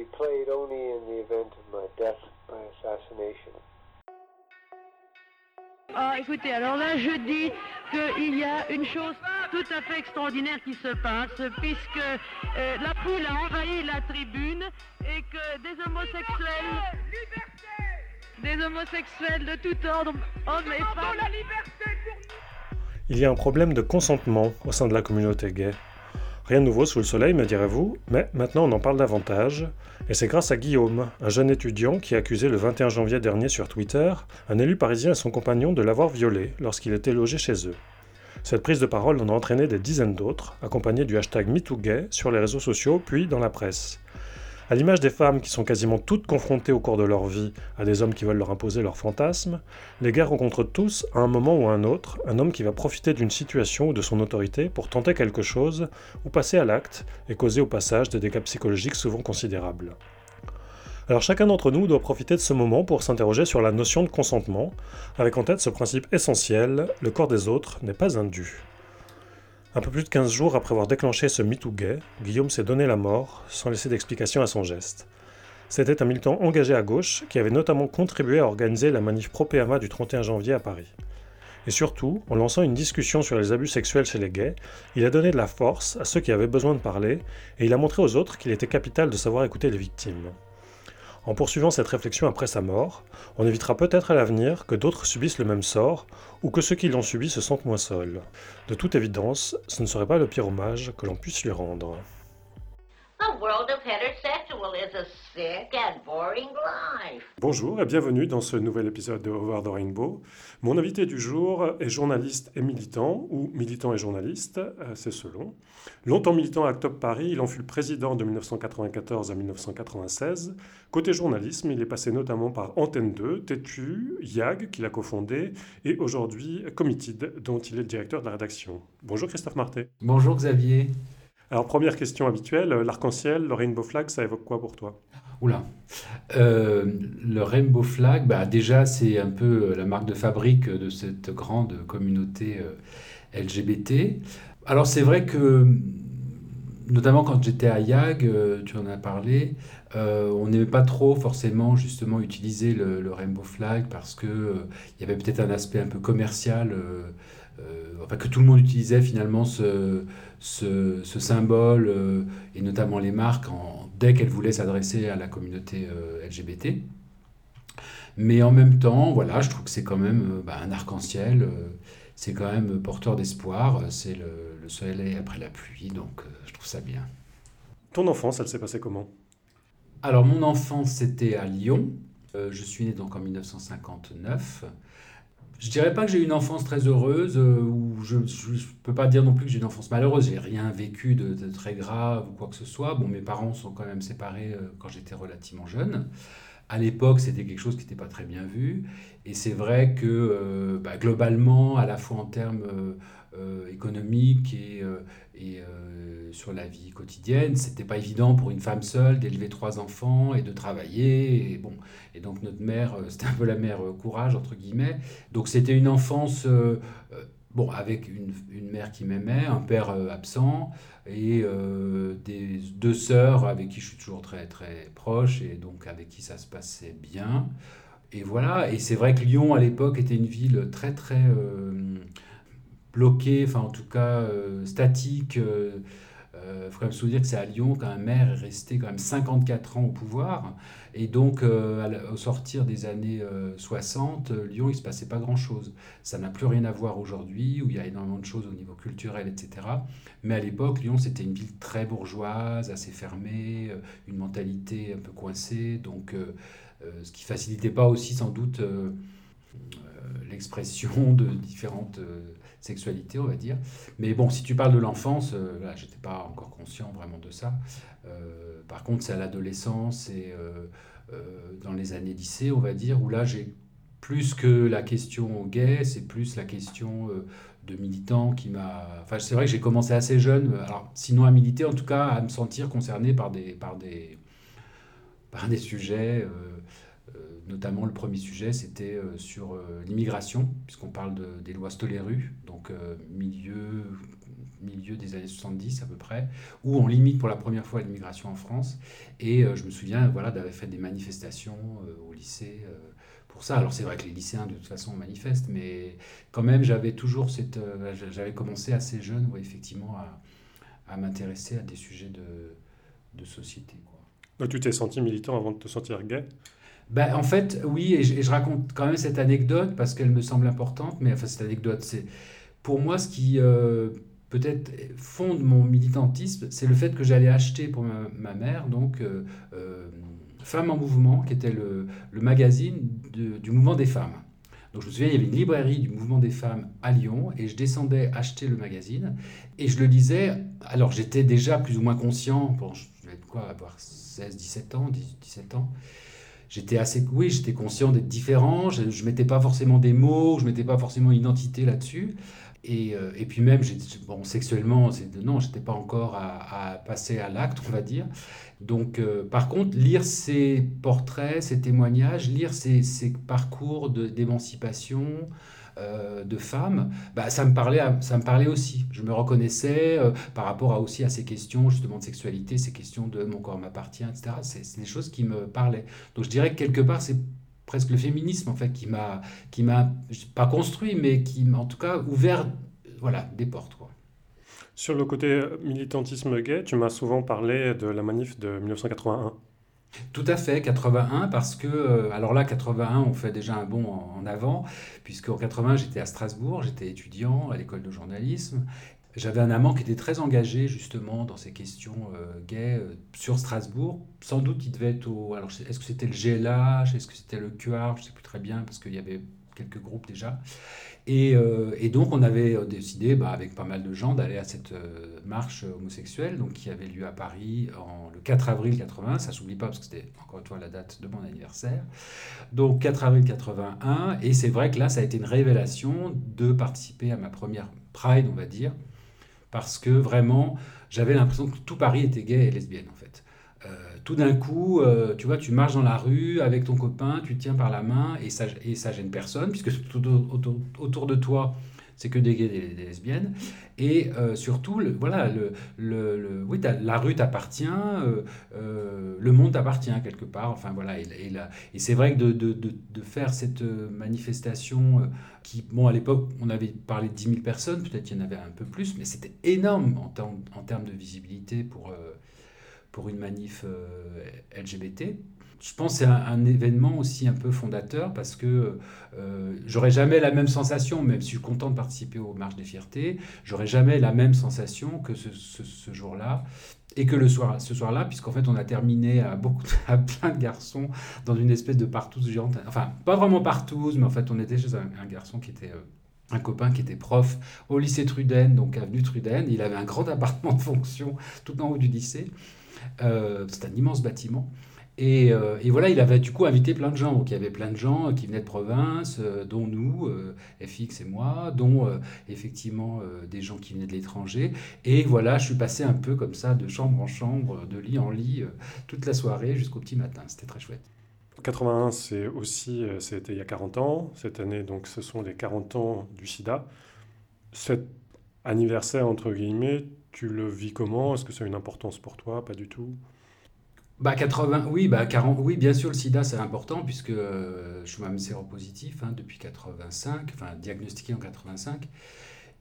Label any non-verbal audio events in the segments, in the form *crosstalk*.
be played only in the event of my death by assassination. Ah, écoutez, alors là, je dis qu'il y a une chose tout à fait extraordinaire qui se passe, puisque euh, la foule a envahi la tribune et que des homosexuels, des homosexuels de tout ordre, hommes et femmes, Il y a un problème de consentement au sein de la communauté gay. Rien de nouveau sous le soleil, me direz-vous, mais maintenant on en parle davantage, et c'est grâce à Guillaume, un jeune étudiant qui a accusé le 21 janvier dernier sur Twitter un élu parisien et son compagnon de l'avoir violé lorsqu'il était logé chez eux. Cette prise de parole en a entraîné des dizaines d'autres, accompagnée du hashtag MeTooGay sur les réseaux sociaux puis dans la presse. À l'image des femmes qui sont quasiment toutes confrontées au cours de leur vie à des hommes qui veulent leur imposer leurs fantasmes, les gays rencontrent tous, à un moment ou à un autre, un homme qui va profiter d'une situation ou de son autorité pour tenter quelque chose ou passer à l'acte et causer au passage des dégâts psychologiques souvent considérables. Alors chacun d'entre nous doit profiter de ce moment pour s'interroger sur la notion de consentement, avec en tête ce principe essentiel, le corps des autres n'est pas un dû. Un peu plus de 15 jours après avoir déclenché ce MeToo gay, Guillaume s'est donné la mort, sans laisser d'explication à son geste. C'était un militant engagé à gauche qui avait notamment contribué à organiser la manif pro-PMA du 31 janvier à Paris. Et surtout, en lançant une discussion sur les abus sexuels chez les gays, il a donné de la force à ceux qui avaient besoin de parler, et il a montré aux autres qu'il était capital de savoir écouter les victimes. En poursuivant cette réflexion après sa mort, on évitera peut-être à l'avenir que d'autres subissent le même sort, ou que ceux qui l'ont subi se sentent moins seuls. De toute évidence, ce ne serait pas le pire hommage que l'on puisse lui rendre. Bonjour et bienvenue dans ce nouvel épisode de Over the Rainbow. Mon invité du jour est journaliste et militant, ou militant et journaliste, euh, c'est selon. Longtemps militant à Top Paris, il en fut le président de 1994 à 1996. Côté journalisme, il est passé notamment par Antenne 2, Tétu, YAG, qu'il a cofondé, et aujourd'hui Committed, dont il est le directeur de la rédaction. Bonjour Christophe Marté. Bonjour Xavier. Alors première question habituelle, l'arc-en-ciel, le rainbow flag, ça évoque quoi pour toi? Oula. Euh, le Rainbow Flag, bah déjà, c'est un peu la marque de fabrique de cette grande communauté euh, LGBT. Alors, c'est vrai que, notamment quand j'étais à YAG, euh, tu en as parlé, euh, on n'aimait pas trop forcément justement utiliser le, Rainbow Flag parce que euh, il y avait peut-être un aspect un peu commercial, euh, enfin que tout le monde utilisait finalement ce, symbole et notamment les marques dès qu'elles voulaient s'adresser à la communauté LGBT. Mais en même temps, voilà, je trouve que c'est quand même bah, un arc-en-ciel, c'est quand même porteur d'espoir, c'est le, le soleil après la pluie, donc je trouve ça bien. Ton enfance, elle s'est passée comment? Alors, mon enfance, c'était à Lyon. Euh, je suis né donc en 1959. Je dirais pas que j'ai eu une enfance très heureuse, euh, ou je ne peux pas dire non plus que j'ai une enfance malheureuse. J'ai rien vécu de, très grave ou quoi que ce soit. Bon, mes parents sont quand même séparés euh, quand j'étais relativement jeune. À l'époque, c'était quelque chose qui n'était pas très bien vu. Et c'est vrai que bah, globalement, à la fois en termes économiques et, et euh, sur la vie quotidienne, c'était pas évident pour une femme seule d'élever trois enfants et de travailler. Et, bon, et donc notre mère, euh, *laughs* c'était un peu la mère euh, courage, entre guillemets. Donc c'était une enfance, bon, avec une, une mère qui m'aimait, un père absent et des deux sœurs avec qui je suis toujours très très proche et donc avec qui ça se passait bien. Et voilà, et c'est vrai que Lyon à l'époque était une ville très très bloquée, enfin en tout cas euh, statique. Euh, euh, faut quand même se souvenir que c'est à Lyon qu'un maire est resté quand même 54 ans au pouvoir. Et donc, au sortir des années euh, 60, euh, Lyon, il ne se passait pas grand-chose. Ça n'a plus rien à voir aujourd'hui, où il y a énormément de choses au niveau culturel, etc. Mais à l'époque, Lyon, c'était une ville très bourgeoise, assez fermée, une mentalité un peu coincée. Donc, ce qui facilitait pas aussi, sans doute, l'expression de différentes sexualités, on va dire. Mais bon, si tu parles de l'enfance, euh, là, j'étais pas encore conscient vraiment de ça. Euh, par contre, c'est à l'adolescence et euh, euh, dans les années lycée, on va dire, où là, j'ai plus que la question gay, c'est plus la question de militant qui m'a. Enfin, c'est vrai que j'ai commencé assez jeune, alors sinon à militer, en tout cas à me sentir concerné par des, par des, sujets. Notamment, le premier sujet, c'était euh, sur euh, l'immigration, puisqu'on parle de- des lois Stoléru, donc euh, milieu milieu des années 70 à peu près, où on limite pour la première fois l'immigration en France. Et je me souviens voilà, d'avoir fait des manifestations au lycée pour ça. Alors c'est vrai que les lycéens de toute façon manifestent, mais quand même j'avais toujours cette... j'avais commencé assez jeune, ouais, effectivement, à, à m'intéresser à des sujets de, de société. Quoi. Donc tu t'es senti militant avant de te sentir gay? Ben, en fait, oui, et je, raconte quand même cette anecdote parce qu'elle me semble importante, mais enfin, cette anecdote, c'est pour moi ce qui euh, peut-être fonde mon militantisme, c'est le fait que j'allais acheter pour ma, mère, donc euh, euh, Femmes en Mouvement, qui était le, le magazine du mouvement des femmes. Donc je me souviens, il y avait une librairie du mouvement des femmes à Lyon et je descendais acheter le magazine et je le lisais. Alors j'étais déjà plus ou moins conscient, bon, je devais être quoi, avoir 16, 17 ans, 17 ans j'étais assez, oui, j'étais conscient d'être différent. Je, ne mettais pas forcément des mots, je mettais pas forcément une identité là-dessus. Et, euh, et, puis même, bon, sexuellement, non, j'étais pas encore à, passer à l'acte, on va dire. Donc, euh, par contre, lire ces portraits, ces témoignages, lire ces, ces parcours d'émancipation, euh, de femmes, bah, ça, me parlait ça me parlait aussi. Je me reconnaissais euh, par rapport à, aussi à ces questions justement de sexualité, ces questions de mon corps m'appartient, etc. C'est des choses qui me parlaient. Donc je dirais que quelque part, c'est presque le féminisme en fait qui m'a, qui m'a pas construit, mais qui m'a en tout cas ouvert voilà, des portes. Quoi. Sur le côté militantisme gay, tu m'as souvent parlé de la manif de 1981. Tout à fait, 81, parce que, euh, alors là, 81, on fait déjà un bond en, avant, puisque en 80, j'étais à Strasbourg, j'étais étudiant à l'école de journalisme. J'avais un amant qui était très engagé justement dans ces questions euh, gays euh, sur Strasbourg. Sans doute, il devait être au. Alors, est-ce que c'était le GLH Est-ce que c'était le QR Je ne sais plus très bien, parce qu'il y avait quelques groupes déjà. Euh, et, donc, on avait euh, décidé, bah, avec pas mal de gens, d'aller à cette euh, marche homosexuelle donc, qui avait lieu à Paris en, le 4 avril 80. Ça s'oublie pas parce que c'était encore une fois la date de mon anniversaire. Donc, 4 avril 81. Et c'est vrai que là, ça a été une révélation de participer à ma première Pride, on va dire, parce que vraiment, j'avais l'impression que tout Paris était gay et lesbienne, tout d'un coup, euh, tu vois, tu marches dans la rue avec ton copain, tu tiens par la main et ça, et ça gêne personne, puisque tout autour, de toi, c'est que des gays et des, lesbiennes. Et euh, surtout, voilà, le, le, oui, la rue t'appartient, euh, le monde t'appartient quelque part. Enfin voilà, et, et, c'est vrai que de, de, de, faire cette manifestation qui, bon, à l'époque, on avait parlé de 10 000 personnes, peut-être qu'il y en avait un peu plus, mais c'était énorme en, en, termes de visibilité pour pour une manif euh, LGBT. Je pense que c'est un, événement aussi un peu fondateur parce que euh, j'aurais jamais la même sensation, même si je suis content de participer aux marches des fiertés, j'aurais jamais la même sensation que ce, jour-là et que le soir, ce soir-là, puisqu'en fait on a terminé à, beaucoup, à plein de garçons dans une espèce de partouze géante. Enfin, pas vraiment partouze, mais en fait on était chez un, garçon qui était... Euh, un copain qui était prof au lycée Truden, donc avenue Truden. Il avait un grand appartement de fonction tout en haut du lycée. Euh, c'est un immense bâtiment. Et, euh, et, voilà, il avait du coup invité plein de gens. Donc il y avait plein de gens qui venaient de province, euh, dont nous, FX et moi, dont effectivement des gens qui venaient de l'étranger. Et voilà, je suis passé un peu comme ça, de chambre en chambre, de lit en lit, toute la soirée jusqu'au petit matin. C'était très chouette. 81, c'est aussi, c'était il y a 40 ans. Cette année, donc, ce sont les 40 ans du sida. Cet anniversaire, entre guillemets, tu le vis comment? Est-ce que ça a une importance pour toi? Pas du tout bah 80, oui, bah 40, oui, bien sûr, le sida, c'est important puisque euh, je suis même séropositif hein, depuis 85, enfin diagnostiqué en 85.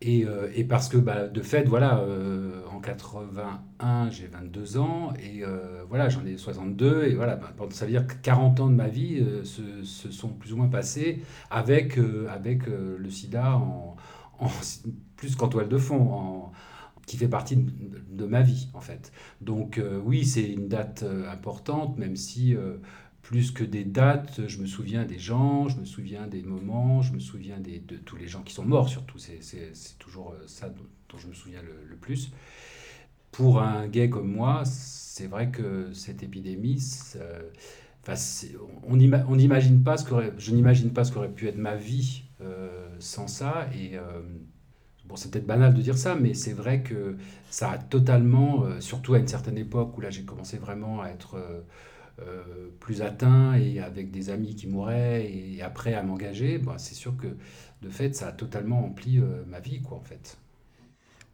Et, euh, et parce que bah, de fait, voilà, euh, en 81, j'ai 22 ans et voilà, j'en ai 62. Et voilà, bah, ça veut dire que 40 ans de ma vie se, se, sont plus ou moins passés avec, avec le sida en, en *laughs* plus qu'en toile de fond, en, qui fait partie de, ma vie en fait. Donc euh, oui, c'est une date euh, importante, même si euh, plus que des dates, je me souviens des gens, je me souviens des moments, je me souviens de tous les gens qui sont morts surtout. C'est toujours ça dont, je me souviens le, plus. Pour un gay comme moi, c'est vrai que cette épidémie, on n'imagine pas ce que je n'imagine pas ce qu'aurait pu être ma vie sans ça et Bon, c'est peut-être banal de dire ça, mais c'est vrai que ça a totalement, euh, surtout à une certaine époque où là j'ai commencé vraiment à être euh, euh, plus atteint et avec des amis qui mouraient et, après à m'engager, bon, c'est sûr que de fait ça a totalement rempli ma vie, quoi, en fait.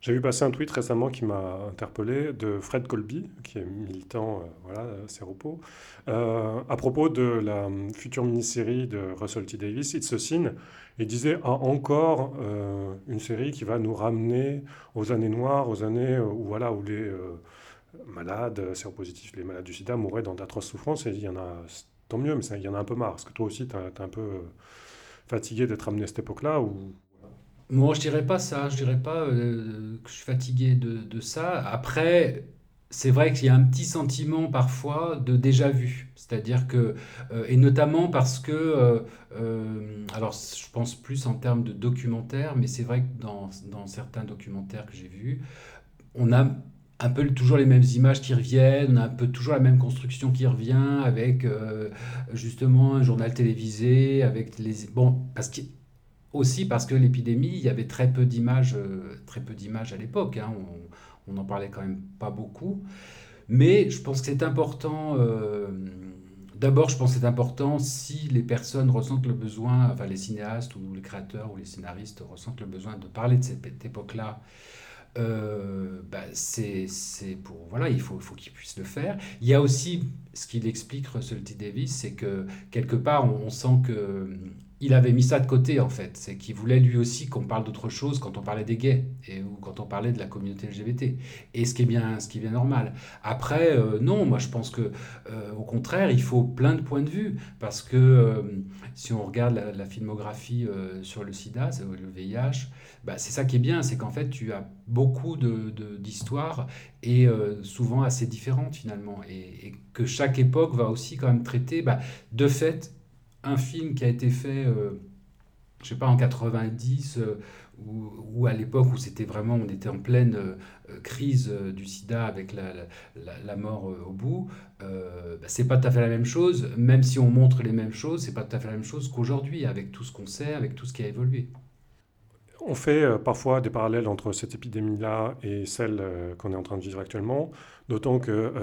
J'ai vu passer un tweet récemment qui m'a interpellé de Fred Colby, qui est militant, euh, voilà, Séropo, euh, à propos de la future mini-série de Russell T. Davis, It's a Sin. Il disait ah, encore euh, une série qui va nous ramener aux années noires, aux années où, voilà, où les malades séropositifs, les malades du sida mourraient dans d'atroces souffrances. Et il y en a, tant mieux, mais il y en a un peu marre. Parce que toi aussi, tu es, un peu fatigué d'être amené à cette époque-là moi, je dirais pas ça. Je dirais pas euh, que je suis fatigué de, de ça. Après, c'est vrai qu'il y a un petit sentiment parfois de déjà vu. C'est-à-dire que, euh, et notamment parce que, euh, alors je pense plus en termes de documentaire, mais c'est vrai que dans, dans certains documentaires que j'ai vus, on a un peu toujours les mêmes images qui reviennent, on a un peu toujours la même construction qui revient avec justement un journal télévisé, avec les... Bon, parce que aussi parce que l'épidémie, il y avait très peu d'images, euh, très peu d'images à l'époque. Hein. on n'en parlait quand même pas beaucoup. Mais je pense que c'est important. Euh, d'abord, je pense que c'est important si les personnes ressentent le besoin, enfin les cinéastes ou les créateurs ou les scénaristes ressentent le besoin de parler de cette époque-là. Euh, bah, c'est pour voilà il faut, faut qu'ils puissent le faire il y a aussi ce qu'il explique Russell T Davis c'est que quelque part on sent que il avait mis ça de côté en fait. C'est qu'il voulait lui aussi qu'on parle d'autre chose quand on parlait des gays et, ou quand on parlait de la communauté LGBT. Et ce qui est bien, ce qui est bien normal. Après, euh, non, moi je pense que euh, au contraire, il faut plein de points de vue parce que euh, si on regarde la, filmographie sur le SIDA, le VIH, bah, c'est ça qui est bien, c'est qu'en fait tu as beaucoup d'histoires de, et souvent assez différentes finalement, et, que chaque époque va aussi quand même traiter, bah, de fait un film qui a été fait, euh, je sais pas, en 90, euh, ou, à l'époque où c'était vraiment, on était en pleine euh, crise du sida avec la, la, mort au bout, bah, c'est pas tout à fait la même chose, même si on montre les mêmes choses, c'est pas tout à fait la même chose qu'aujourd'hui, avec tout ce qu'on sait, avec tout ce qui a évolué. On fait parfois des parallèles entre cette épidémie-là et celle qu'on est en train de vivre actuellement, d'autant que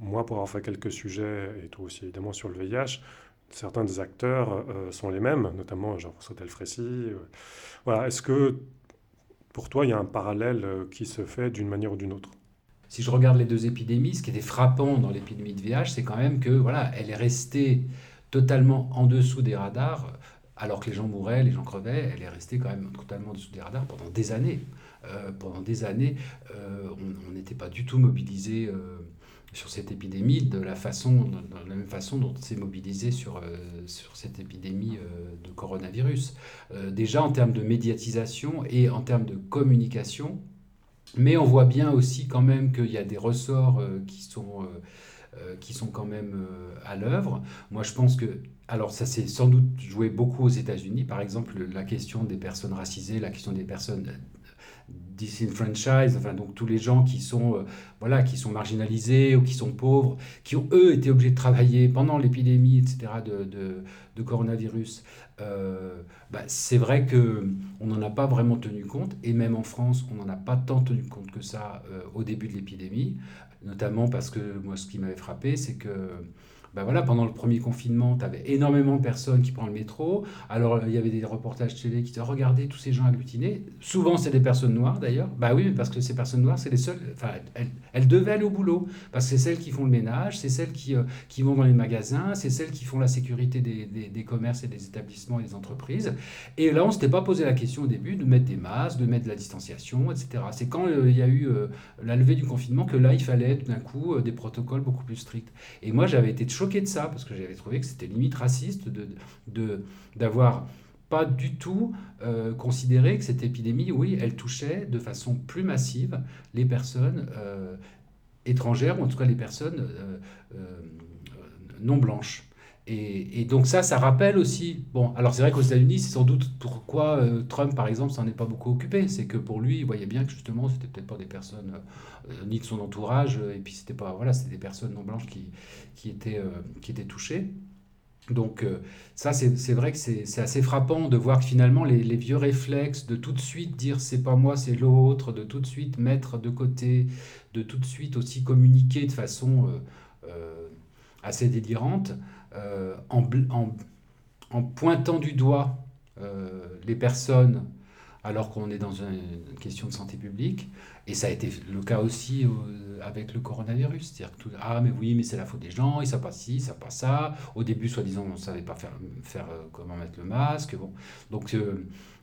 moi, pour avoir fait quelques sujets, et toi aussi évidemment sur le VIH, certains des acteurs euh, sont les mêmes, notamment Jean-François Delfrécy. Euh. voilà. Est-ce que pour toi, il y a un parallèle euh, qui se fait d'une manière ou d'une autre? Si je regarde les deux épidémies, ce qui était frappant dans l'épidémie de VIH, c'est quand même que voilà, elle est restée totalement en dessous des radars, alors que les gens mouraient, les gens crevaient, elle est restée quand même totalement en dessous des radars pendant des années. pendant des années, on n'était pas du tout mobilisé sur cette épidémie de la, façon, de la même façon dont on s'est mobilisé sur, euh, sur cette épidémie euh, de coronavirus. Euh, déjà en termes de médiatisation et en termes de communication, mais on voit bien aussi quand même qu'il y a des ressorts qui sont... qui sont quand même à l'œuvre. Moi, je pense que, alors ça s'est sans doute joué beaucoup aux États-Unis, par exemple la question des personnes racisées, la question des personnes disenfranchised, enfin donc tous les gens qui sont euh, voilà qui sont marginalisés ou qui sont pauvres, qui ont eux été obligés de travailler pendant l'épidémie, etc. de, de, coronavirus. Euh, bah, c'est vrai que on n'en a pas vraiment tenu compte et même en France on n'en a pas tant tenu compte que ça euh, au début de l'épidémie, notamment parce que moi ce qui m'avait frappé c'est que ben voilà, pendant le premier confinement, tu avais énormément de personnes qui prennent le métro. Alors, il y avait des reportages télé qui disaient Regardez tous ces gens agglutinés. Souvent, c'est des personnes noires d'ailleurs. Bah oui, parce que ces personnes noires, c'est les seules. Enfin, elles, elles, devaient aller au boulot. Parce que c'est celles qui font le ménage, c'est celles qui, euh, qui vont dans les magasins, c'est celles qui font la sécurité des, des, commerces et des établissements et des entreprises. Et là, on ne s'était pas posé la question au début de mettre des masques, de mettre de la distanciation, etc. C'est quand euh, il y a eu euh, la levée du confinement que là, il fallait tout d'un coup des protocoles beaucoup plus stricts. Et moi, j'avais été choqué de ça, parce que j'avais trouvé que c'était limite raciste d'avoir pas du tout euh, considéré que cette épidémie, oui, elle touchait de façon plus massive les personnes euh, étrangères, ou en tout cas les personnes euh, non blanches. Et, donc ça, ça rappelle aussi, bon, alors c'est vrai qu'aux États-Unis, c'est sans doute pourquoi euh, Trump, par exemple, s'en est pas beaucoup occupé. C'est que pour lui, il voyait bien que justement, c'était peut-être pas des personnes, euh, ni de son entourage, et puis c'était pas, voilà, c'était des personnes non blanches qui, qui, étaient, euh, qui étaient touchées. Donc ça, c'est vrai que c'est assez frappant de voir que finalement, les, vieux réflexes de tout de suite dire c'est pas moi, c'est l'autre, de tout de suite mettre de côté, de tout de suite aussi communiquer de façon assez délirante, euh, en, pointant du doigt euh, les personnes alors qu'on est dans une question de santé publique. Et ça a été le cas aussi euh, avec le coronavirus. C'est-à-dire ah, mais oui, mais c'est la faute des gens, ils savent pas ci, ils savent pas ça. Au début, soi-disant, on ne savait pas faire, comment mettre le masque. Bon. Donc,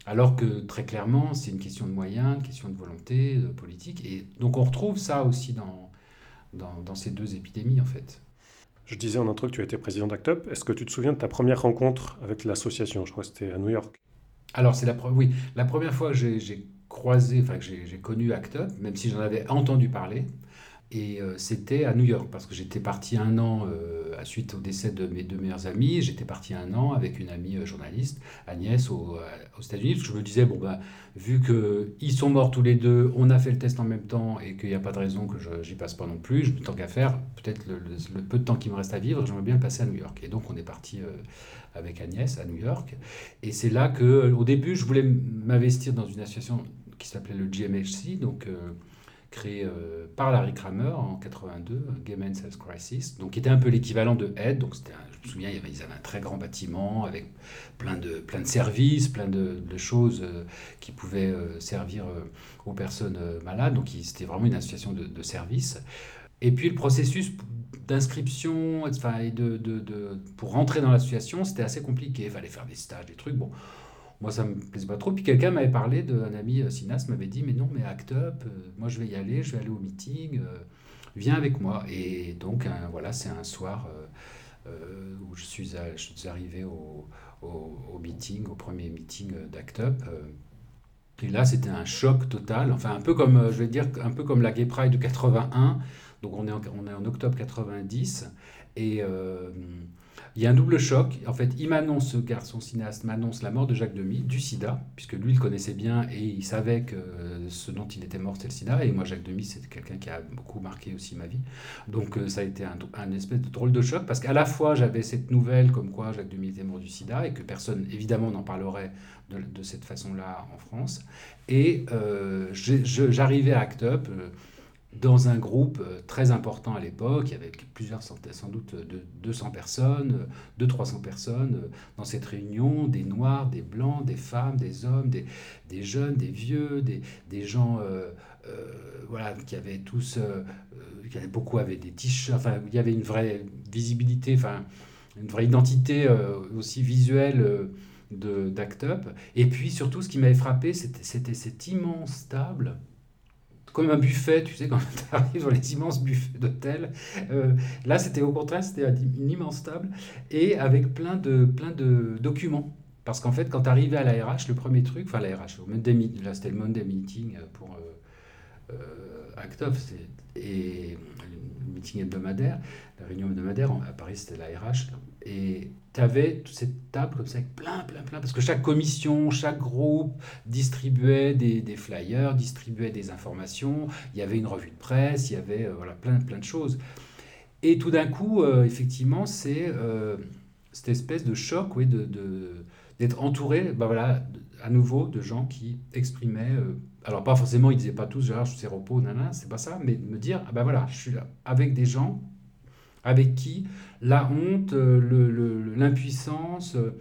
alors que très clairement, c'est une question de moyens, une question de volonté politique. Et donc, on retrouve ça aussi dans, dans ces deux épidémies, en fait. Je disais en intro que tu étais président d'ACT UP. Est-ce que tu te souviens de ta première rencontre avec l'association? Je crois que c'était à New York. Alors, c'est la, oui, la première fois que j'ai croisé, enfin que j'ai connu ACT UP, même si j'en avais entendu parler, et euh, c'était à New York, parce que j'étais parti un an, euh, à suite au décès de mes deux meilleurs amis, j'étais parti un an avec une amie euh, journaliste, Agnès, aux États-Unis, je me disais, bon, bah, vu qu'ils sont morts tous les deux, on a fait le test en même temps, et qu'il n'y a pas de raison que j'y passe pas non plus, je, tant qu'à faire, peut-être le, le, peu de temps qui me reste à vivre, j'aimerais bien le passer à New York. Et donc on est parti avec Agnès à New York, et c'est là que, au début, je voulais m'investir dans une association qui s'appelait le GMHC, donc créé euh, par Larry Kramer en 82, Gay Men's Health Crisis, donc qui était un peu l'équivalent de Aid. Donc c'était, je me souviens, ils avaient un très grand bâtiment avec plein de, plein de services, plein de, choses euh, qui pouvaient euh, servir aux personnes malades. Donc c'était vraiment une association de, de service. Et puis le processus d'inscription, enfin, de, de, de, pour rentrer dans l'association, c'était assez compliqué. Il fallait faire des stages, des trucs. Bon, moi, ça me plaisait pas trop. Puis quelqu'un m'avait parlé d'un ami, euh, Sinas, m'avait dit Mais non, mais Act Up, euh, moi je vais y aller, je vais aller au meeting, euh, viens avec moi. Et donc, voilà, c'est un soir où je suis, je suis arrivé au, au, meeting, au premier meeting d'Act Up. et là, c'était un choc total. Enfin, un peu comme, je vais dire, un peu comme la Gay Pride de 81. Donc, on est en, on est en octobre 90. Et il y a un double choc. En fait, il m'annonce, ce garçon cinéaste m'annonce la mort de Jacques Demy, du sida, puisque lui, il connaissait bien et il savait que ce dont il était mort, c'était le sida. Et moi, Jacques Demy, c'est quelqu'un qui a beaucoup marqué aussi ma vie. Donc, euh, ça a été un, espèce de drôle de choc, parce qu'à la fois, j'avais cette nouvelle comme quoi Jacques Demy était mort du sida et que personne, évidemment, n'en parlerait de, cette façon-là en France. Et euh, j'arrivais à Act Up. Euh, dans un groupe euh, très important à l'époque, avait plusieurs centaines, sans doute de 200 personnes, 200-300 personnes euh, dans cette réunion, des noirs, des blancs, des femmes, des hommes, des, jeunes, des vieux, des, gens euh, voilà, qui avaient tous, qui avaient, beaucoup avaient des t-shirts, enfin il y avait une vraie visibilité, enfin une vraie identité aussi visuelle de d'Act Up. Et puis surtout ce qui m'avait frappé, c'était cette immense table comme un buffet, tu sais, quand *laughs* tu arrives dans les immenses buffets d'hôtel. Euh, là, c'était au contraire, c'était une immense table et avec plein de, plein de documents. Parce qu'en fait, quand tu arrivais à la RH, le premier truc, enfin la RH, là c'était le Monday Meeting pour euh, euh Actof, et le meeting hebdomadaire, la réunion hebdomadaire, à Paris c'était la RH, et tu avais toute cette table comme ça avec plein, plein, plein, parce que chaque commission, chaque groupe distribuait des, flyers, distribuait des informations, il y avait une revue de presse, il y avait euh, voilà, plein, plein de choses. Et tout d'un coup, euh, effectivement, c'est euh, cette espèce de choc oui, de, d'être entouré, bah voilà, à nouveau, de gens qui exprimaient, alors pas forcément, ils disaient pas tous, Gérard, je suis repos, nana, c'est pas ça, mais de me dire, ah ben voilà, je suis là, avec des gens avec qui la honte, euh, l'impuissance, euh,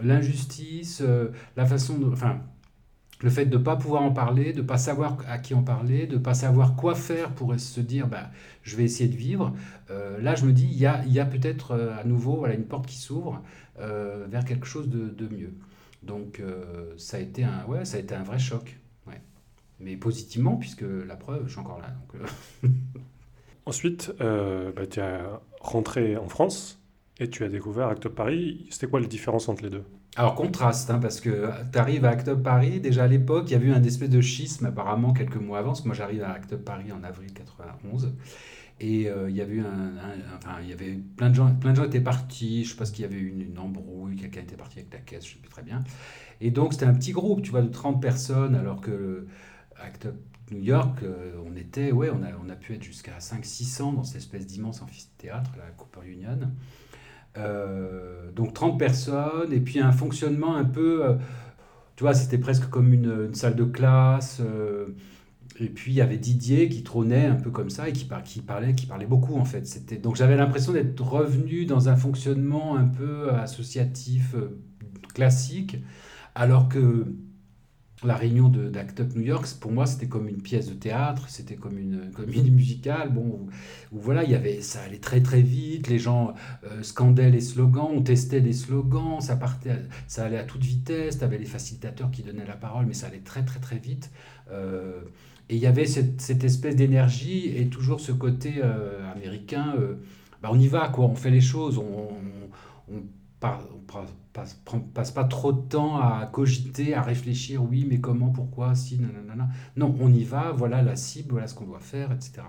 l'injustice, euh, la façon de... Enfin, le fait de ne pas pouvoir en parler, de ne pas savoir à qui en parler, de ne pas savoir quoi faire pour se dire bah, je vais essayer de vivre, là je me dis il y a, y a peut-être à nouveau voilà, une porte qui s'ouvre vers quelque chose de, de mieux. Donc ça, a été un, ouais, ça a été un vrai choc. Mais positivement, puisque la preuve, je suis encore là. Donc, *laughs* Ensuite, euh, bah, tu es rentré en France et tu as découvert Act Paris. C'était quoi la différence entre les deux? Alors contraste, hein, parce que tu arrives à Act Paris, déjà à l'époque, il y a eu un espèce de schisme apparemment quelques mois avant, parce que moi j'arrive à Act Paris en avril 91, et euh, il y avait un, enfin, il y avait plein de gens, plein de gens étaient partis, je sais pas qu'il y avait eu une, une embrouille, quelqu'un était parti avec la caisse, je sais plus très bien, et donc c'était un petit groupe, tu vois, de 30 personnes, alors que Act New York, euh, on était, ouais, on a, on a pu être jusqu'à 500-600 dans cette espèce d'immense amphithéâtre, la Cooper Union. Euh, donc 30 personnes, et puis un fonctionnement un peu, euh, tu vois, c'était presque comme une, salle de classe. et puis il y avait Didier qui trônait un peu comme ça et qui, qui parlait, qui parlait beaucoup en fait. C'était donc j'avais l'impression d'être revenu dans un fonctionnement un peu associatif classique, alors que la réunion d'Act Up New York, pour moi, c'était comme une pièce de théâtre, c'était comme une comédie musicale, bon, où, voilà, il y avait, ça allait très très vite, les gens euh, scandaient les slogans, on testait des slogans, ça partait, ça allait à toute vitesse, tu avais les facilitateurs qui donnaient la parole, mais ça allait très très très vite. Euh, et il y avait cette, cette espèce d'énergie et toujours ce côté euh, américain, bah, on y va, quoi, on fait les choses, on, on, on, passe, passe pas trop de temps à cogiter, à réfléchir, oui, mais comment, pourquoi, si, nanana. Non, on y va, voilà la cible, voilà ce qu'on doit faire, etc.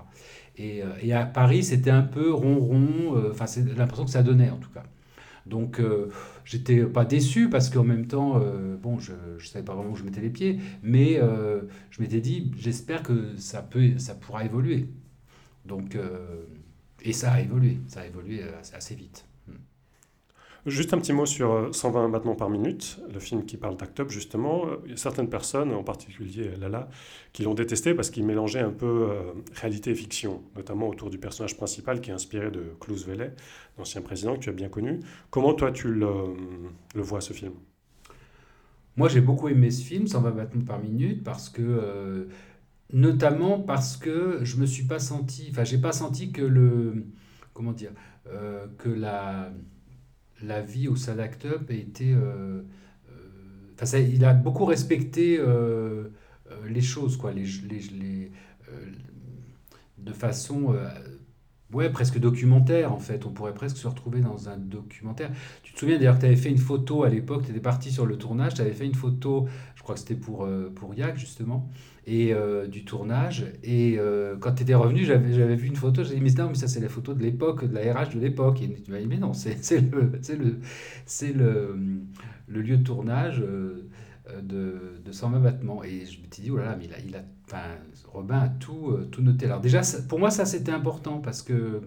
Et, euh, et à Paris, c'était un peu ronron, euh, enfin, c'est l'impression que ça donnait en tout cas. Donc, euh, j'étais pas déçu parce qu'en même temps, bon, je ne savais pas vraiment où je mettais les pieds, mais je m'étais dit, j'espère que ça, peut, ça pourra évoluer. Donc, et ça a évolué, ça a évolué assez vite. Juste un petit mot sur 120 euh, battements par minute, le film qui parle d'Act Up justement. Il y a certaines personnes, en particulier Lala, qui l'ont détesté parce qu'il mélangeait un peu euh, réalité et fiction, notamment autour du personnage principal qui est inspiré de Klaus Welle, l'ancien président que tu as bien connu. Comment toi tu le, le vois ce film? Moi j'ai beaucoup aimé ce film, 120 battements par minute, parce que... Euh, notamment parce que je me suis pas senti, enfin j'ai pas senti que le, comment dire, que la, la vie au Up a été. Euh, euh, il a beaucoup respecté euh, les choses, quoi, les, les, de façon ouais, presque documentaire en fait. On pourrait presque se retrouver dans un documentaire. Tu te souviens d'ailleurs que tu avais fait une photo à l'époque, tu étais parti sur le tournage, tu avais fait une photo, crois que c'était pour, pour Yak justement, et euh, du tournage. Et euh, quand tu étais revenu, j'avais vu une photo, j'ai dit, mais non, mais ça c'est la photo de l'époque, de la RH de l'époque. Et tu m'as dit, mais non, c'est le, le, le, le lieu de tournage euh, de, de 120 battements. Et je me suis dit, oh là là, mais il a, il Robin a tout, tout noté. Alors déjà, pour moi, ça c'était important parce que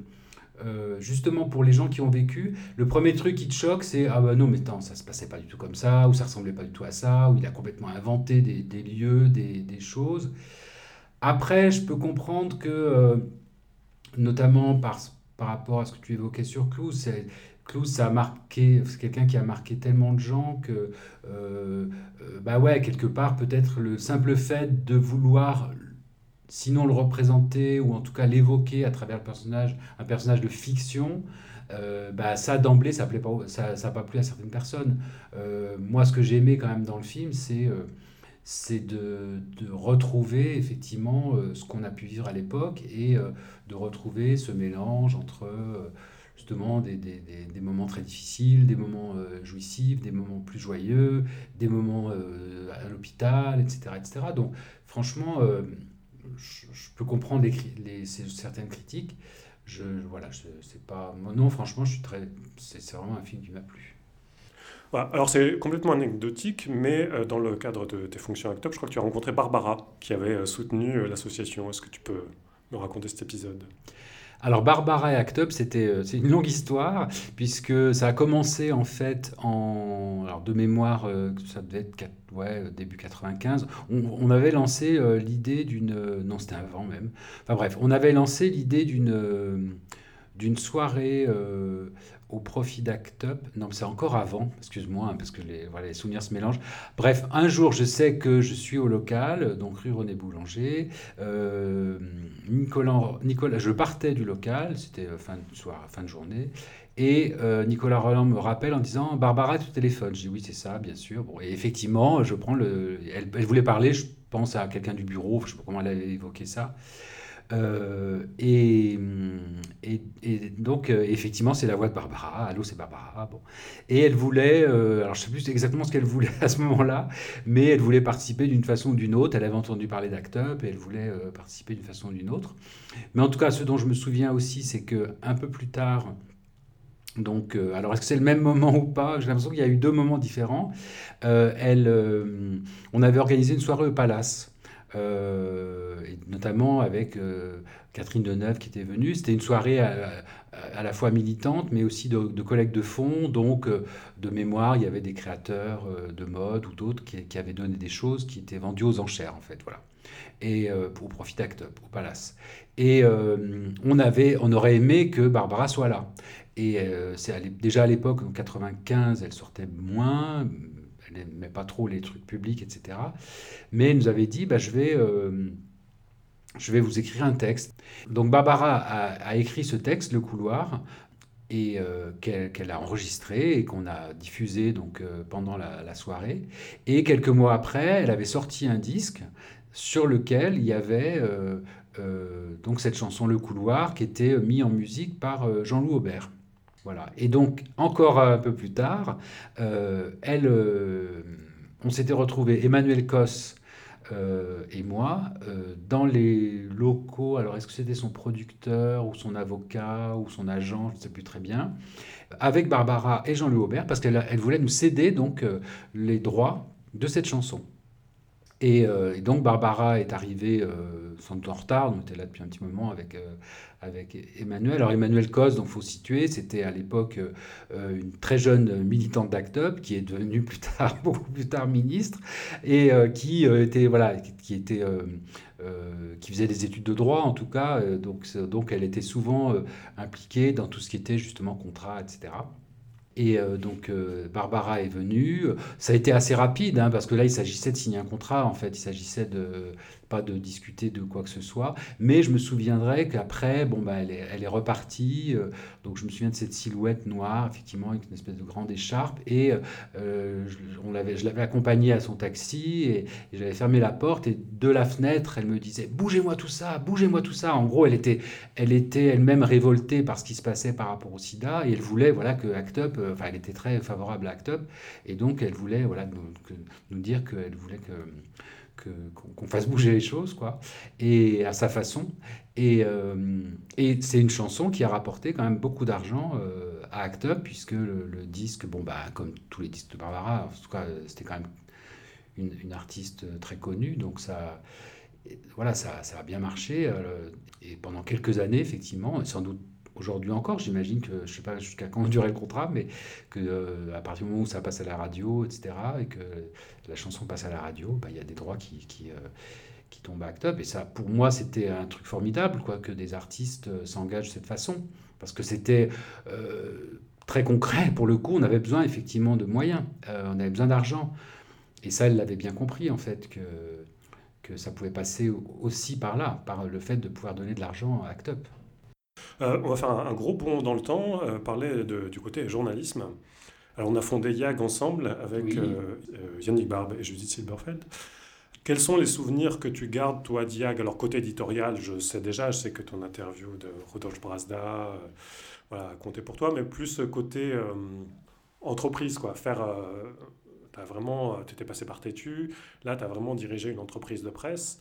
euh, justement pour les gens qui ont vécu, le premier truc qui te choque, c'est ah bah non, mais attends, ça se passait pas du tout comme ça, ou ça ressemblait pas du tout à ça, ou il a complètement inventé des, des lieux, des, des, choses. Après, je peux comprendre que, euh, notamment par, par rapport à ce que tu évoquais sur Clouse, Clouse, ça a marqué, c'est quelqu'un qui a marqué tellement de gens que, euh, bah ouais, quelque part, peut-être le simple fait de vouloir sinon le représenter ou en tout cas l'évoquer à travers le personnage, un personnage de fiction, euh, bah, ça d'emblée ça plaît pas, ça, ça pas plu à certaines personnes. Euh, moi, ce que j'ai aimé quand même dans le film, c'est euh, de, de, retrouver effectivement ce qu'on a pu vivre à l'époque et de retrouver ce mélange entre justement des, des, des, moments très difficiles, des moments jouissifs, des moments plus joyeux, des moments à l'hôpital, etc., etc. Donc franchement, je, peux comprendre les, certaines critiques. Je, voilà, c'est pas. Non, franchement, je suis très. C'est vraiment un film qui m'a plu. alors c'est complètement anecdotique, mais euh, dans le cadre de tes fonctions Actop, je crois que tu as rencontré Barbara, qui avait euh, soutenu euh, l'association. Est-ce que tu peux me raconter cet épisode? Alors Barbara et Act Up, c'était euh, c'est une longue histoire puisque ça a commencé en fait en alors de mémoire euh, ça devait être ouais, début 95. On, avait lancé euh, l'idée d'une non c'était avant même. Enfin bref, on avait lancé l'idée d'une d'une soirée au profit d'Act Up. Non, c'est encore avant, excuse-moi, hein, parce que les, souvenirs se mélangent. Bref, un jour, je sais que je suis au local, donc rue René Boulanger. Euh, Nicolas, Nicolas, je partais du local, c'était euh, fin de soir, fin de journée. Et euh, Nicolas Roland me rappelle en disant Barbara, tu téléphones. Je dis oui, c'est ça, bien sûr. Bon, et effectivement, je prends le. Elle, elle, voulait parler, je pense à quelqu'un du bureau, je ne sais pas comment elle avait évoqué ça. Euh, et, et, donc, euh, effectivement, c'est la voix de Barbara. Allô, c'est Barbara. Bon. Et elle voulait, euh, alors je ne sais plus exactement ce qu'elle voulait *laughs* à ce moment-là, mais elle voulait participer d'une façon ou d'une autre. Elle avait entendu parler d'Act Up et elle voulait participer d'une façon ou d'une autre. Mais en tout cas, ce dont je me souviens aussi, c'est que un peu plus tard, donc, alors est-ce que c'est le même moment ou pas? J'ai l'impression qu'il y a eu deux moments différents. elle, on avait organisé une soirée au Palace. Euh, et notamment avec euh, Catherine Deneuve qui était venue. C'était une soirée à, la fois militante, mais aussi de, de collecte de fonds. Donc, euh, de mémoire, il y avait des créateurs de mode ou d'autres qui, avaient donné des choses qui étaient vendues aux enchères, en fait. Voilà. Et pour profit Act au Palace. Et on, avait, on aurait aimé que Barbara soit là. Et c'est déjà à l'époque, en 95, elle sortait moins elle n'aimait pas trop les trucs publics, etc. Mais elle nous avait dit, bah, je vais je vais vous écrire un texte. Donc Barbara a, écrit ce texte, Le couloir, et euh, qu'elle a enregistré et qu'on a diffusé donc euh, pendant la, soirée. Et quelques mois après, elle avait sorti un disque sur lequel il y avait euh, donc cette chanson Le couloir qui était mis en musique par Jean-Loup Aubert. Voilà. Et donc encore un peu plus tard, elle, on s'était retrouvé Emmanuel Cos euh, et moi euh, dans les locaux. Alors, est-ce que c'était son producteur ou son avocat ou son agent? Je ne sais plus très bien. Avec Barbara et Jean-Louis Aubert, parce qu'elle elle voulait nous céder donc euh, les droits de cette chanson. Et, donc Barbara est arrivée sans doute en retard, on était là depuis un petit moment avec, avec Emmanuel. Alors Emmanuel Cos, donc faut situer, c'était à l'époque euh, une très jeune militante d'ACT UP qui est devenue plus tard, *laughs* beaucoup plus tard ministre, et euh, qui euh, était voilà, qui était qui faisait des études de droit en tout cas, donc, donc elle était souvent impliquée dans tout ce qui était justement contrat, etc. Et donc Barbara est venue. Ça a été assez rapide hein, parce que là il s'agissait de signer un contrat en fait. Il s'agissait de pas de discuter de quoi que ce soit. Mais je me souviendrai qu'après, bon, bah, elle, est, repartie. Euh, donc je me souviens de cette silhouette noire, effectivement, avec une espèce de grande écharpe. Et euh, je, je l'avais accompagnée à son taxi et, j'avais fermé la porte. Et de la fenêtre, elle me disait Bougez-moi tout ça, bougez-moi tout ça. En gros, elle était, elle était elle-même révoltée par ce qui se passait par rapport au sida. Et elle voulait voilà, que Act Up, euh, enfin, elle était très favorable à Act Up. Et donc, elle voulait voilà, nous, nous dire qu'elle voulait que qu'on fasse bouger les choses, quoi, et à sa façon. Et, euh, et c'est une chanson qui a rapporté quand même beaucoup d'argent euh, à Act Up, puisque le, disque, bon, bah, comme tous les disques de Barbara, en tout cas, c'était quand même une, artiste très connue, donc ça, voilà, ça, ça a bien marché. Et pendant quelques années, effectivement, sans doute aujourd'hui encore, j'imagine que, je ne sais pas jusqu'à quand durait le contrat, mais que euh, à partir du moment où ça passe à la radio, etc., et que la chanson passe à la radio, bah, il y a des droits qui, euh, tombent à Act Up. Et ça, pour moi, c'était un truc formidable, quoi, que des artistes euh, s'engagent de cette façon. Parce que c'était très concret, pour le coup, on avait besoin effectivement de moyens, on avait besoin d'argent. Et ça, elle l'avait bien compris, en fait, que, que ça pouvait passer aussi par là, par le fait de pouvoir donner de l'argent à Act Up. Euh, on va faire un, gros bond dans le temps, euh, parler du côté journalisme. Alors, on a fondé YAG ensemble avec euh, Yannick Barbe et Judith Silberfeld. Quels sont les souvenirs que tu gardes, toi, d'YAG? Alors, côté éditorial, je sais déjà, je sais que ton interview de Rodolphe Brasda, voilà, comptait pour toi, mais plus côté entreprise, quoi. Faire. as vraiment, tu étais passé par Tétu, là, tu as vraiment dirigé une entreprise de presse.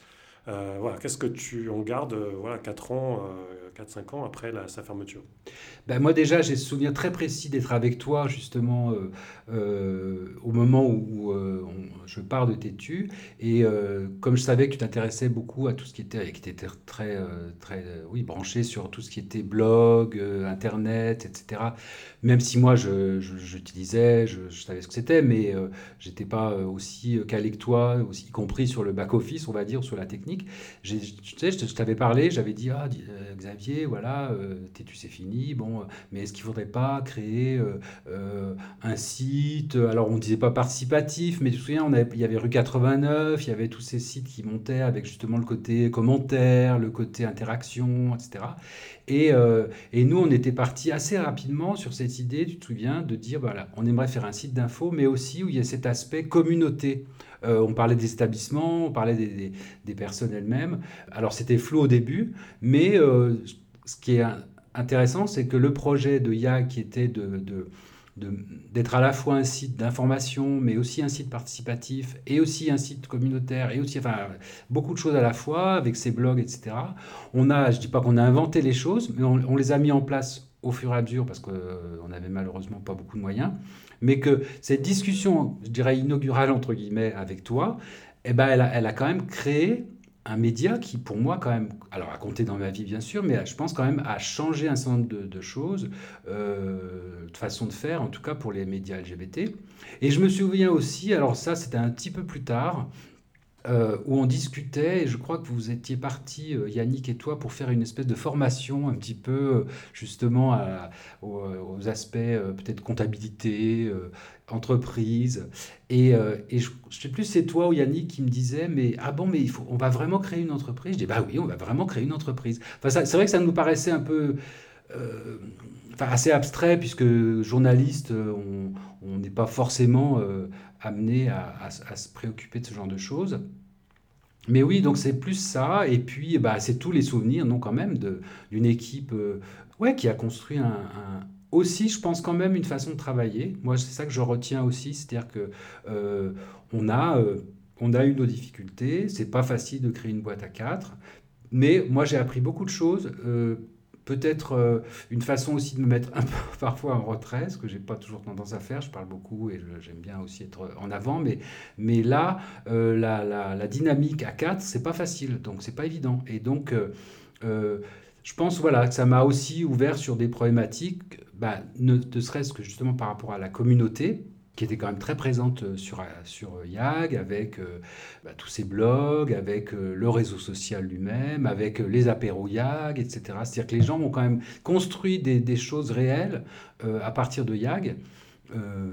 Euh, voilà, qu'est-ce que tu en gardes euh, voilà, 4 ans, 4-5 euh, ans après sa fermeture? Ben Moi déjà, j'ai ce souvenir très précis d'être avec toi justement au moment où je pars de Tétu. Et comme je savais que tu t'intéressais beaucoup à tout ce qui était, qui était très, très oui, branché sur tout ce qui était blog, Internet, etc. Même si moi, j'utilisais, je, je, savais ce que c'était, mais j'étais pas aussi calé que toi, aussi, y compris sur le back-office, on va dire, sur la technique. Tu sais, je t'avais parlé, j'avais dit, ah, euh, Xavier, voilà, euh, tu c'est fini, bon, mais est-ce qu'il ne faudrait pas créer euh, un site Alors, on ne disait pas participatif, mais tu te souviens, il y avait rue 89, il y avait tous ces sites qui montaient avec justement le côté commentaire, le côté interaction, etc. Et, et nous, on était parti assez rapidement sur cette idée, tu te souviens, de dire, voilà, on aimerait faire un site d'info, mais aussi où il y a cet aspect communauté. Euh, on parlait des établissements, on parlait des, personnes elles-mêmes. Alors c'était flou au début, mais euh, ce qui est intéressant, c'est que le projet de YAG, qui était de, d'être à la fois un site d'information, mais aussi un site participatif, et aussi un site communautaire, et aussi enfin, beaucoup de choses à la fois, avec ses blogs, etc. On a, je ne dis pas qu'on a inventé les choses, mais on, les a mis en place au fur et à mesure, parce qu'on n'avait malheureusement pas beaucoup de moyens mais que cette discussion, je dirais inaugurale entre guillemets avec toi, eh ben elle a, elle a quand même créé un média qui, pour moi, quand même, alors a compté dans ma vie, bien sûr, mais je pense quand même a changé un certain nombre de, choses, euh, de façon de faire, en tout cas pour les médias LGBT. Et je me souviens aussi, alors ça, c'était un petit peu plus tard, euh, où on discutait, et je crois que vous étiez partis, euh, Yannick et toi, pour faire une espèce de formation un petit peu euh, justement aux, aspects peut-être comptabilité, entreprise. Et, et je ne sais plus c'est toi ou Yannick qui me disait, mais ah bon, mais il faut, on va vraiment créer une entreprise? Je dis, bah oui, on va vraiment créer une entreprise. Enfin, c'est vrai que ça nous paraissait un peu... Enfin, assez abstrait, puisque journaliste, on n'est pas forcément amené à, se préoccuper de ce genre de choses. Mais oui, donc c'est plus ça, et puis bah, c'est tous les souvenirs, non, quand même, d'une équipe euh, ouais, qui a construit un, aussi, je pense, quand même, une façon de travailler. Moi, c'est ça que je retiens aussi, c'est-à-dire que euh, on, a, euh, on a eu nos difficultés, c'est pas facile de créer une boîte à quatre, mais moi, j'ai appris beaucoup de choses peut-être euh, une façon aussi de me mettre un *laughs* peu parfois en retrait, ce que j'ai pas toujours tendance à faire. Je parle beaucoup et j'aime bien aussi être en avant, mais, là, euh, la, dynamique à 4, c'est pas facile, donc c'est pas évident. Et donc, euh, je pense voilà, que ça m'a aussi ouvert sur des problématiques, bah, ne serait-ce que justement par rapport à la communauté, qui était quand même très présente euh, sur, euh, sur euh, YAG, avec bah, tous ses blogs, avec le réseau social lui-même, avec les apéros YAG, etc. C'est-à-dire que les gens ont quand même construit des, des choses réelles à partir de YAG.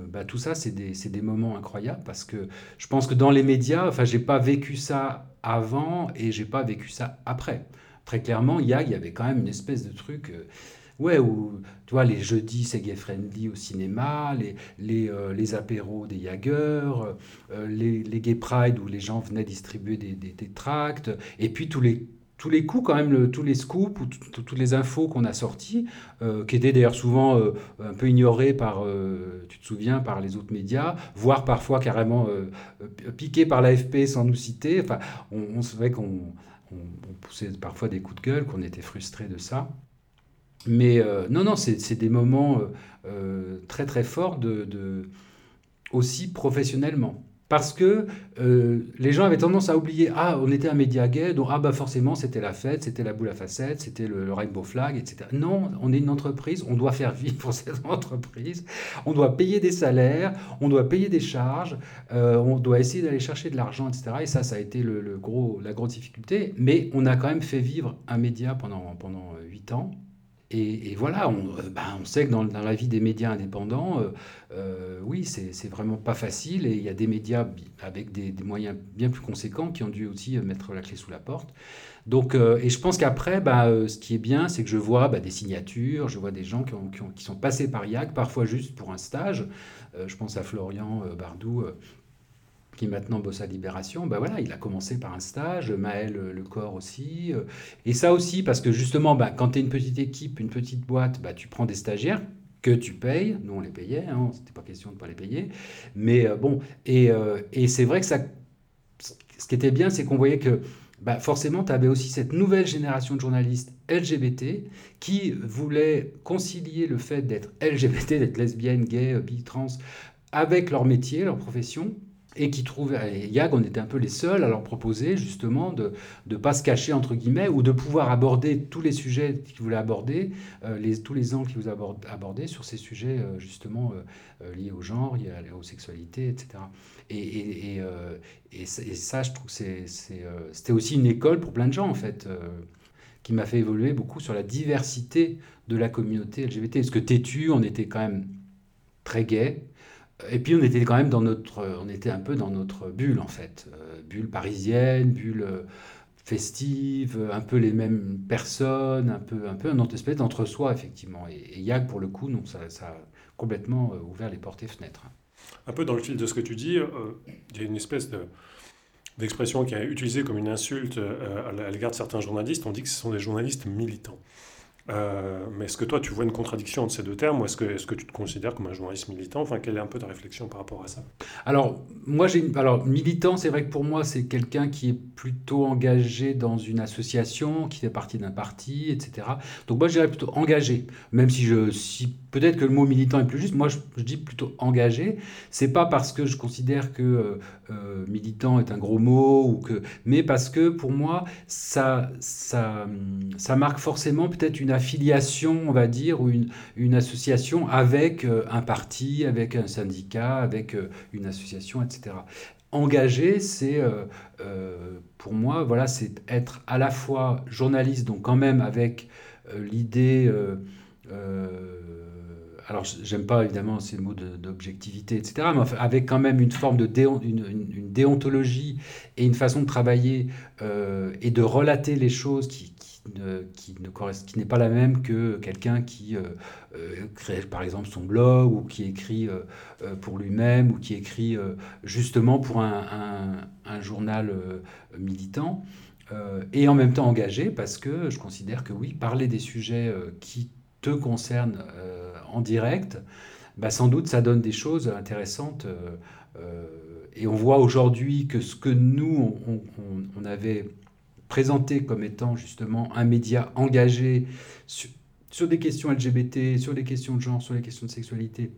bah, tout ça, c'est des, des, moments incroyables parce que je pense que dans les médias, enfin, j'ai pas vécu ça avant et j'ai pas vécu ça après. Très clairement, YAG, il y avait quand même une espèce de truc. Ouais, ou tu vois, les jeudis, c'est gay friendly au cinéma, les, les, euh, les apéros des Jagger, euh, les, les gay pride où les gens venaient distribuer des, des, tracts, et puis tous les tous les coups, quand même, tous les scoops ou toutes les infos qu'on a sorties, euh, qui étaient d'ailleurs souvent un peu ignorées par, tu te souviens, par les autres médias, voire parfois carrément piquées par l'AFP sans nous citer. Enfin, on, on savait qu'on on poussait parfois des coups de gueule, qu'on était frustré de ça. Mais euh, non, non, c'est des moments euh, euh, très très forts de, aussi professionnellement. Parce que les gens avaient tendance à oublier, ah, on était un média gay, donc ah bah forcément c'était la fête, c'était la boule à facettes, c'était le, rainbow flag, etc. Non, on est une entreprise, on doit faire vivre *laughs* cette entreprise, on doit payer des salaires, on doit payer des charges, on doit essayer d'aller chercher de l'argent, etc. Et ça, ça a été le, gros, la grosse difficulté. Mais on a quand même fait vivre un média pendant, pendant 8 ans. Et, voilà, on, euh, on, sait que dans, la vie des médias indépendants, euh, euh, oui, c'est vraiment pas facile. Et il y a des médias avec des, moyens bien plus conséquents qui ont dû aussi mettre la clé sous la porte. Donc, et je pense qu'après, bah, ce qui est bien, c'est que je vois bah, des signatures, je vois des gens qui, qui, sont passés par IAC, parfois juste pour un stage. je pense à Florian Bardou qui maintenant bosse à Libération, ben voilà, il a commencé par un stage, Maël euh, Le Corps aussi. Euh, et ça aussi, parce que justement, ben, quand tu es une petite équipe, une petite boîte, ben, tu prends des stagiaires que tu payes. Nous, on les payait, hein, c'était pas question de ne pas les payer. Mais euh, bon, et, c'est vrai que ça. Ce qui était bien, c'est qu'on voyait que forcément, tu avais aussi cette nouvelle génération de journalistes LGBT qui voulaient concilier le fait d'être LGBT, d'être lesbienne, gay, bi, trans, avec leur métier, leur profession, et qui trouvaient, et YAG, on était un peu les seuls à leur proposer justement de ne pas se cacher entre guillemets ou de pouvoir aborder tous les sujets qu'ils voulaient aborder, euh, tous les angles qu'ils voulaient aborder sur ces sujets euh, justement euh, liés au genre, liés à la sexualité, etc. Et, et, et, et, ça, je trouve que c'était aussi une école pour plein de gens en fait qui m'a fait évoluer beaucoup sur la diversité de la communauté LGBT. Parce que têtu, on était quand même très gay, et puis on était quand même dans notre, on était un peu dans notre bulle en fait, euh, bulle parisienne, bulle euh, festive, un peu les mêmes personnes, un peu, un peu un espèce d'entre-soi effectivement. Et, YAG pour le coup, non, ça, a complètement euh, ouvert les portes et fenêtres. Un peu dans le fil de ce que tu dis, il y a une espèce de d'expression qui est utilisée comme une insulte à l'égard de certains journalistes. On dit que ce sont des journalistes militants. Euh, mais est-ce que toi, tu vois une contradiction entre ces deux termes ou est-ce que, est que tu te considères comme un journaliste militant? Enfin, quelle est un peu ta réflexion par rapport à ça? Alors, moi, alors, militant, c'est vrai que pour moi, c'est quelqu'un qui est plutôt engagé dans une association, qui fait partie d'un parti, etc. Donc, moi, je dirais plutôt engagé, même si je. Si, peut-être que le mot militant est plus juste, moi, je, dis plutôt engagé. C'est pas parce que je considère que euh, euh, militant est un gros mot, ou que, mais parce que pour moi, ça, ça, ça marque forcément peut-être une affiliation, on va dire, ou une, association avec euh, un parti, avec un syndicat, avec une association, etc. engagé, c'est pour moi, voilà, c'est être à la fois journaliste, donc quand même avec l'idée alors j'aime pas évidemment ces mots d'objectivité, etc., mais avec quand même une forme de déontologie et une façon de travailler euh, et de relater les choses qui, ne, qui, qui n'est pas la même que quelqu'un qui euh, euh, crée par exemple son blog ou qui écrit pour lui-même ou qui écrit justement pour un journal militant. et en même temps engagé parce que je considère que oui, parler des sujets qui te concernent en direct, bah, sans doute ça donne des choses intéressantes. Euh, euh, et on voit aujourd'hui que ce que nous, on, avait présenté comme étant justement un média engagé sur, des questions LGBT, sur les questions de genre, sur les questions de sexualité,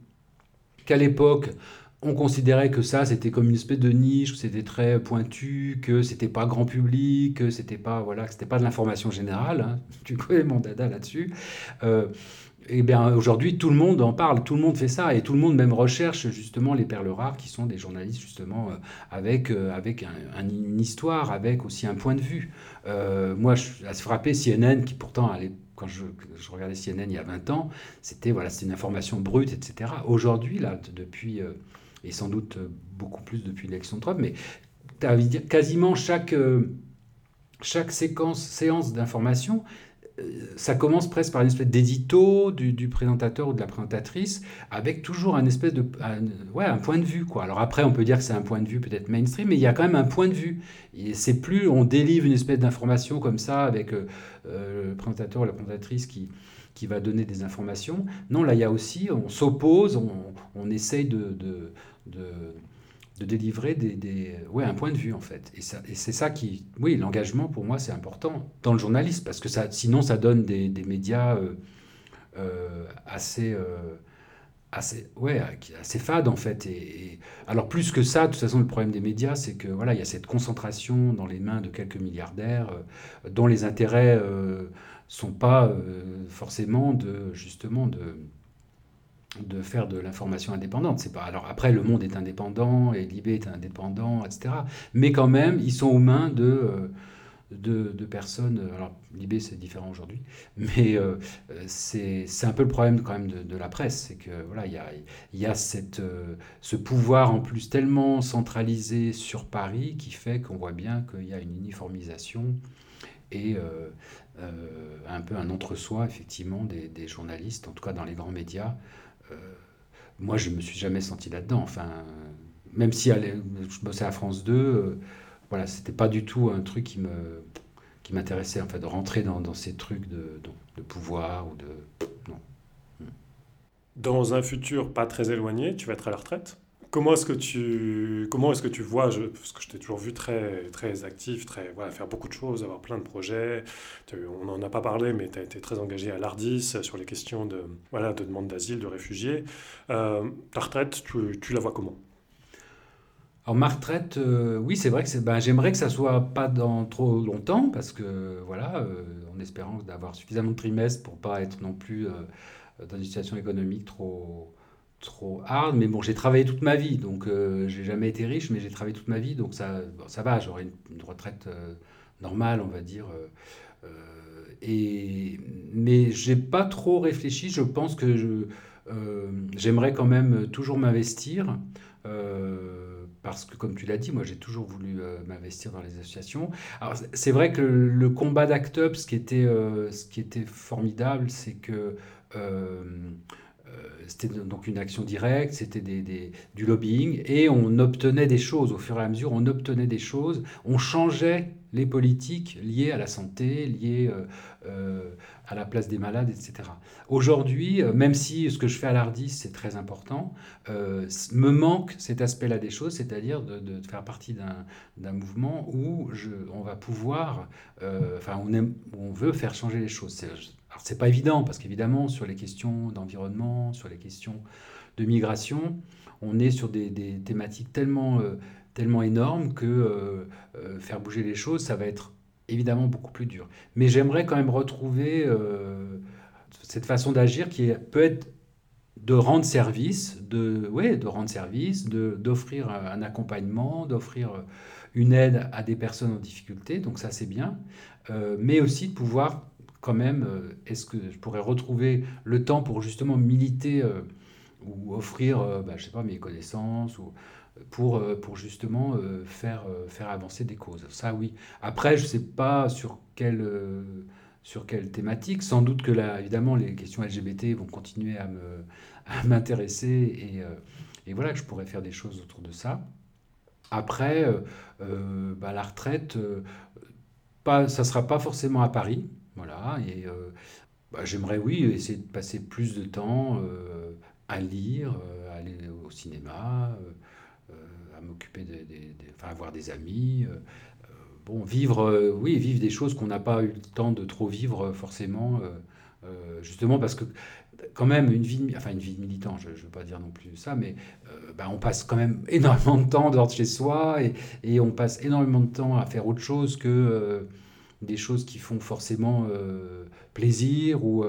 qu'à l'époque, on considérait que ça, c'était comme une espèce de niche, que c'était très pointu, que c'était pas grand public, que c'était pas, voilà, c'était pas de l'information générale. Hein. *laughs* Tu connais mon dada là-dessus. Euh, eh bien, aujourd'hui, tout le monde en parle, tout le monde fait ça, et tout le monde même recherche justement les perles rares, qui sont des journalistes justement euh, avec, euh, avec une histoire, avec aussi un point de vue. Moi, je suis assez frappé, CNN, qui pourtant, quand je, regardais CNN il y a 20 ans, c'était voilà, une information brute, etc. Aujourd'hui, là, depuis, et sans doute beaucoup plus depuis l'élection de Trump, mais quasiment chaque, chaque séquence, séance d'information, ça commence presque par une espèce d'édito du, présentateur ou de la présentatrice, avec toujours un espèce de, ouais, un point de vue quoi. Alors après, on peut dire que c'est un point de vue peut-être mainstream, mais il y a quand même un point de vue. C'est plus on délivre une espèce d'information comme ça avec euh, euh, le présentateur ou la présentatrice qui qui va donner des informations. Non, là il y a aussi, on s'oppose, on, on, essaye de, de de délivrer des, ouais, un point de vue en fait. Et, ça, et c'est ça qui, oui, l'engagement pour moi c'est important dans le journalisme parce que ça, sinon ça donne des, des médias euh, euh, assez, euh, assez, ouais, assez fades en fait. Et, alors plus que ça, de toute façon le problème des médias c'est que voilà, il y a cette concentration dans les mains de quelques milliardaires dont les intérêts sont pas forcément de justement de de faire de l'information indépendante. C'est pas alors après le Monde est indépendant et Libé est indépendant, etc. Mais quand même, ils sont aux mains de euh, de, personnes. Alors Libé c'est différent aujourd'hui, mais euh, c'est un peu le problème quand même de, la presse, c'est que voilà il y a, y a cette euh, ce pouvoir en plus tellement centralisé sur Paris qui fait qu'on voit bien qu'il y a une uniformisation et un peu un entre-soi effectivement des, des, journalistes, en tout cas dans les grands médias, euh, moi, je me suis jamais senti là-dedans. Enfin, même si je bossais à France 2, euh, voilà, c'était pas du tout un truc qui me qui m'intéressait, en de rentrer dans, ces trucs de, de, pouvoir ou de non. Dans un futur pas très éloigné, tu vas être à la retraite? Comment est-ce que tu comment est-ce que tu vois je, parce que je t'ai toujours vu très très actif, très voilà, faire beaucoup de choses, avoir plein de projets. On n'en a pas parlé, mais tu as été très engagé à l'Ardis sur les questions de voilà de demande d'asile, de réfugiés. Euh, ta retraite, tu, tu, la vois comment? Alors ma retraite, euh, oui, c'est vrai que ben, j'aimerais que ça soit pas dans trop longtemps parce que voilà, euh, en espérant d'avoir suffisamment de trimestres pour pas être non plus dans une situation économique trop trop hard, mais bon, j'ai travaillé toute ma vie, donc euh, j'ai jamais été riche, mais j'ai travaillé toute ma vie, donc ça, ça va, j'aurai une, retraite euh, normale, on va dire. Euh, et, mais j'ai pas trop réfléchi, je pense que je, j'aimerais quand même toujours m'investir. parce que, comme tu l'as dit, moi j'ai toujours voulu m'investir dans les associations. Alors, c'est vrai que le, combat d'Act ce qui était, ce qui était formidable, c'est que euh, c'était donc une action directe, c'était des, du lobbying, et on obtenait des choses, au fur et à mesure, on obtenait des choses, on changeait les politiques liées à la santé, liées euh, euh, à la place des malades, etc. Aujourd'hui, même si ce que je fais à l'ARDIS, c'est très important, me manque cet aspect-là des choses, c'est-à-dire de, faire partie d'un mouvement où on va pouvoir, enfin, on veut faire changer les choses. Alors c'est pas évident parce qu'évidemment sur les questions d'environnement, sur les questions de migration, on est sur des, thématiques tellement, euh, tellement énormes que euh, euh, faire bouger les choses, ça va être évidemment beaucoup plus dur. Mais j'aimerais quand même retrouver cette façon d'agir qui peut être de rendre service, de, ouais, de rendre service, d'offrir un accompagnement, d'offrir une aide à des personnes en difficulté, donc ça c'est bien, mais aussi de pouvoir quand même, euh, est-ce que je pourrais retrouver le temps pour justement militer euh, ou offrir, bah, je sais pas, mes connaissances ou pour, pour justement faire, faire avancer des causes? Ça oui. Après, je sais pas sur quelle sur quelle thématique. Sans doute que là, évidemment, les questions LGBT vont continuer à m'intéresser et, et, voilà que je pourrais faire des choses autour de ça. Après, euh, euh, bah, la retraite, euh, pas, ça ne sera pas forcément à Paris. Voilà, et bah, j'aimerais, oui, essayer de passer plus de temps à lire, à aller au cinéma, à m'occuper des, enfin, avoir des amis. bon, vivre, oui, vivre des choses qu'on n'a pas eu le temps de trop vivre forcément, justement parce que quand même une vie, enfin une vie de militant, je ne veux pas dire non plus ça, mais euh, bah, on passe quand même *laughs* énormément de temps dehors de chez soi et, et, on passe énormément de temps à faire autre chose que euh, des choses qui font forcément euh, plaisir ou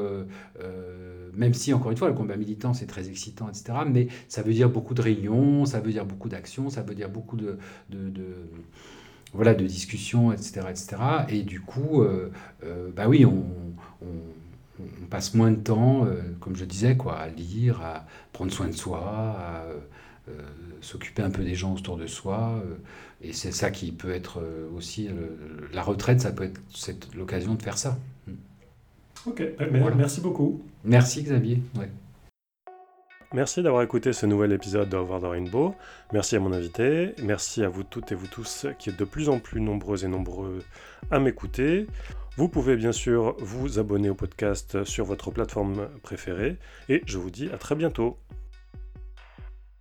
même si encore une fois le combat militant c'est très excitant, etc. Mais ça veut dire beaucoup de réunions, ça veut dire beaucoup d'actions, ça veut dire beaucoup de, de, voilà, de discussions, etc., etc. Et du coup, bah oui, on, on passe moins de temps, euh, comme je disais, quoi, à lire, à prendre soin de soi, à euh, s'occuper un peu des gens autour de soi. Euh, et c'est ça qui peut être aussi la retraite, ça peut être l'occasion de faire ça. Ok, merci beaucoup. Merci Xavier. Merci d'avoir écouté ce nouvel épisode de Over the Rainbow. Merci à mon invité. Merci à vous toutes et vous tous qui êtes de plus en plus nombreux et nombreux à m'écouter. Vous pouvez bien sûr vous abonner au podcast sur votre plateforme préférée et je vous dis à très bientôt.